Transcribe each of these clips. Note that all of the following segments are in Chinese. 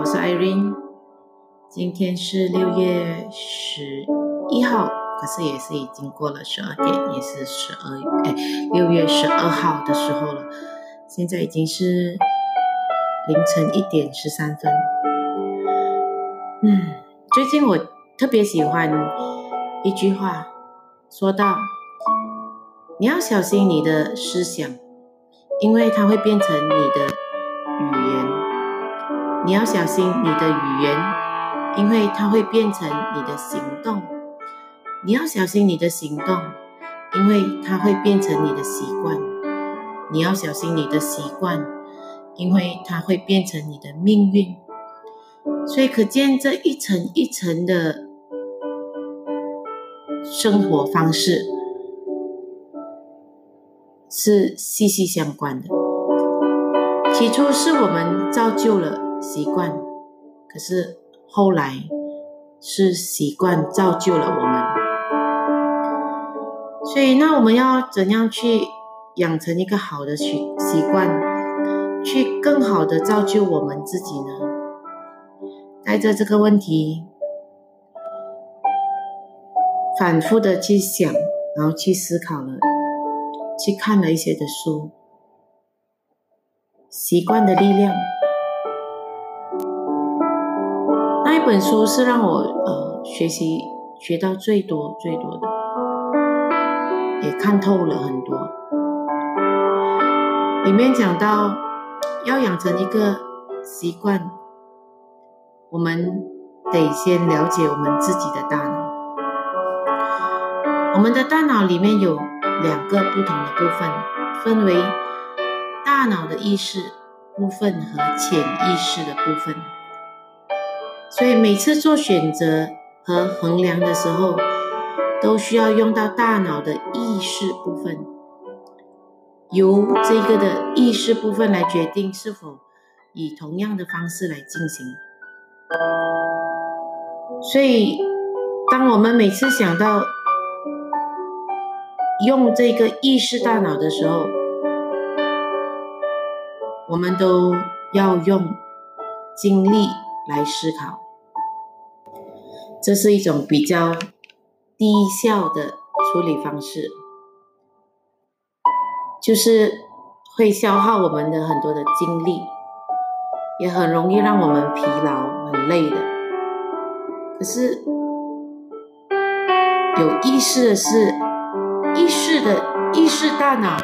我是 Irene。今天是六月十一号，可是也是已经过了十二点，也是十二哎六月十二号的时候了。现在已经是凌晨一点十三分。嗯，最近我特别喜欢一句话，说到你要小心你的思想，因为它会变成你的语言。你要小心你的语言，因为它会变成你的行动。你要小心你的行动，因为它会变成你的习惯。你要小心你的习惯，因为它会变成你的命运。所以可见这一层一层的生活方式是息息相关的。起初是我们造就了习惯，可是后来是习惯造就了我们。所以，那我们要怎样去养成一个好的习习惯，去更好的造就我们自己呢？带着这个问题，反复的去想，然后去思考了，去看了一些的书，《习惯的力量》本书是让我呃学习学到最多最多的，也看透了很多。里面讲到要养成一个习惯。我们得先了解我们自己的大脑。我们的大脑里面有两个不同的部分，分为大脑的意识部分和潜意识的部分。所以每次做选择和衡量的时候，都需要用到大脑的意识部分，由这个的意识部分来决定是否以同样的方式来进行。所以，当我们每次想到用这个意识大脑的时候，我们都要用精力来思考，这是一种比较低效的处理方式，就是会消耗我们的很多的精力，也很容易让我们疲劳。很累的，可是有意识的是意识的意识大脑，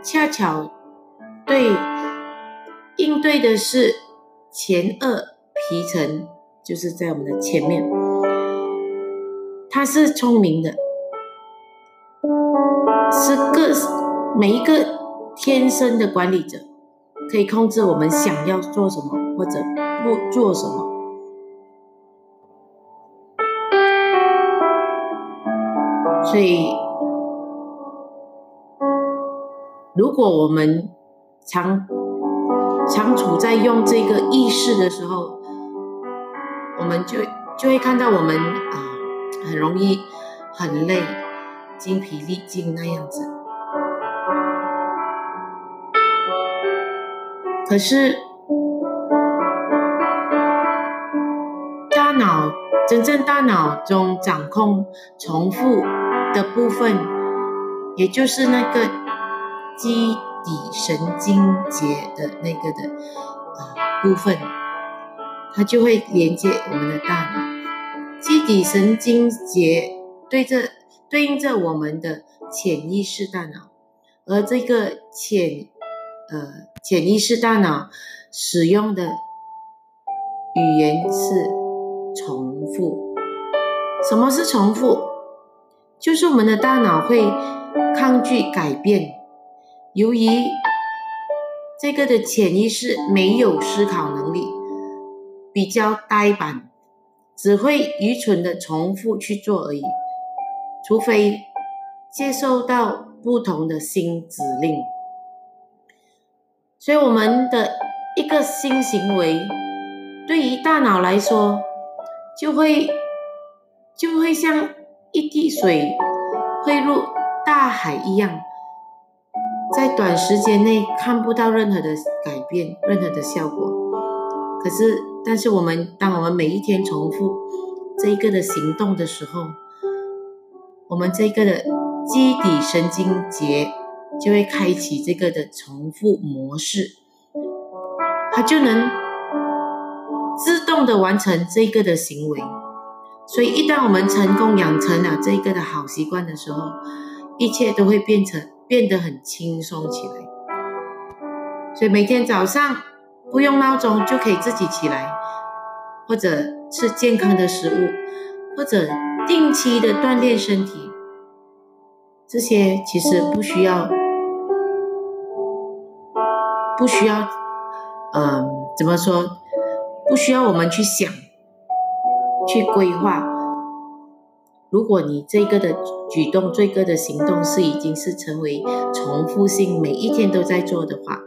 恰巧对应对的是前额皮层，就是在我们的前面，它是聪明的，是个每一个天生的管理者，可以控制我们想要做什么或者。不做什么？所以，如果我们常常处在用这个意识的时候，我们就就会看到我们啊，很容易很累、精疲力尽那样子。可是大。脑真正大脑中掌控重复的部分，也就是那个基底神经节的那个的啊部分，它就会连接我们的大脑。基底神经节对着对应着我们的潜意识大脑，而这个潜呃潜意识大脑使用的语言是。重复，什么是重复？就是我们的大脑会抗拒改变，由于这个的潜意识没有思考能力，比较呆板，只会愚蠢的重复去做而已。除非接受到不同的新指令，所以我们的一个新行为，对于大脑来说。就会就会像一滴水汇入大海一样，在短时间内看不到任何的改变，任何的效果。可是，但是我们当我们每一天重复这一个的行动的时候，我们这个的基底神经节就会开启这个的重复模式，它就能自动的完成这个的行为。所以，一旦我们成功养成了这个的好习惯的时候，一切都会变成变得很轻松起来。所以每天早上。不用闹钟就可以自己起来，或者吃健康的食物，或者定期的锻炼身体，这些其实不需要，不需要，嗯，怎么说？不需要我们去想，去规划。如果你这个的举动、这个的行动是已经是成为重复性，每一天都在做的话。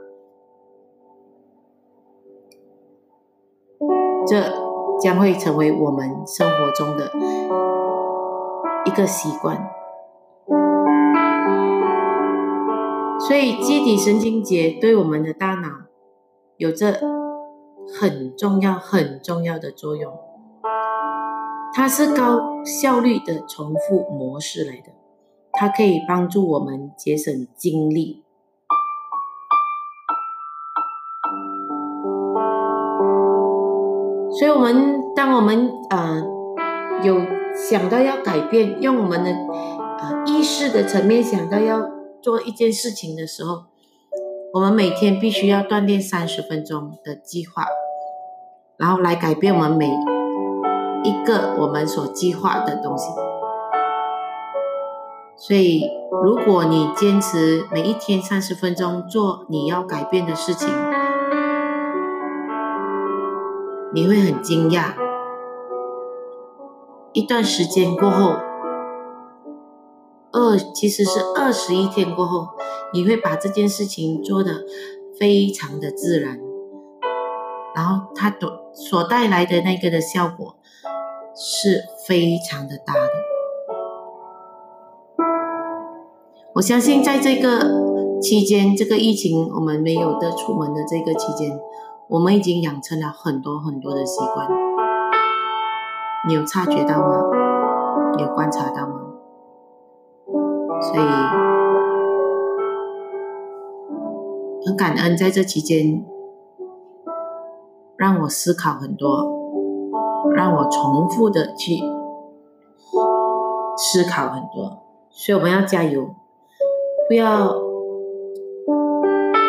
这将会成为我们生活中的一个习惯，所以基底神经节对我们的大脑有着很重要、很重要的作用。它是高效率的重复模式来的，它可以帮助我们节省精力。所以，我们当我们呃有想到要改变，用我们的呃意识的层面想到要做一件事情的时候，我们每天必须要锻炼三十分钟的计划，然后来改变我们每一个我们所计划的东西。所以，如果你坚持每一天三十分钟做你要改变的事情，你会很惊讶，一段时间过后，二其实是二十一天过后，你会把这件事情做得非常的自然，然后它所所带来的那个的效果是非常的大的。我相信在这个期间，这个疫情我们没有的出门的这个期间。我们已经养成了很多很多的习惯，你有察觉到吗？有观察到吗？所以很感恩在这期间，让我思考很多，让我重复的去思考很多。所以我们要加油，不要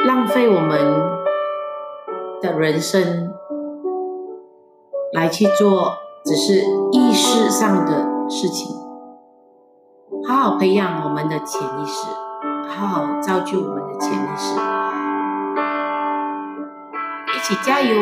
浪费我们。的人生来去做，只是意识上的事情。好好培养我们的潜意识，好好造就我们的潜意识，一起加油！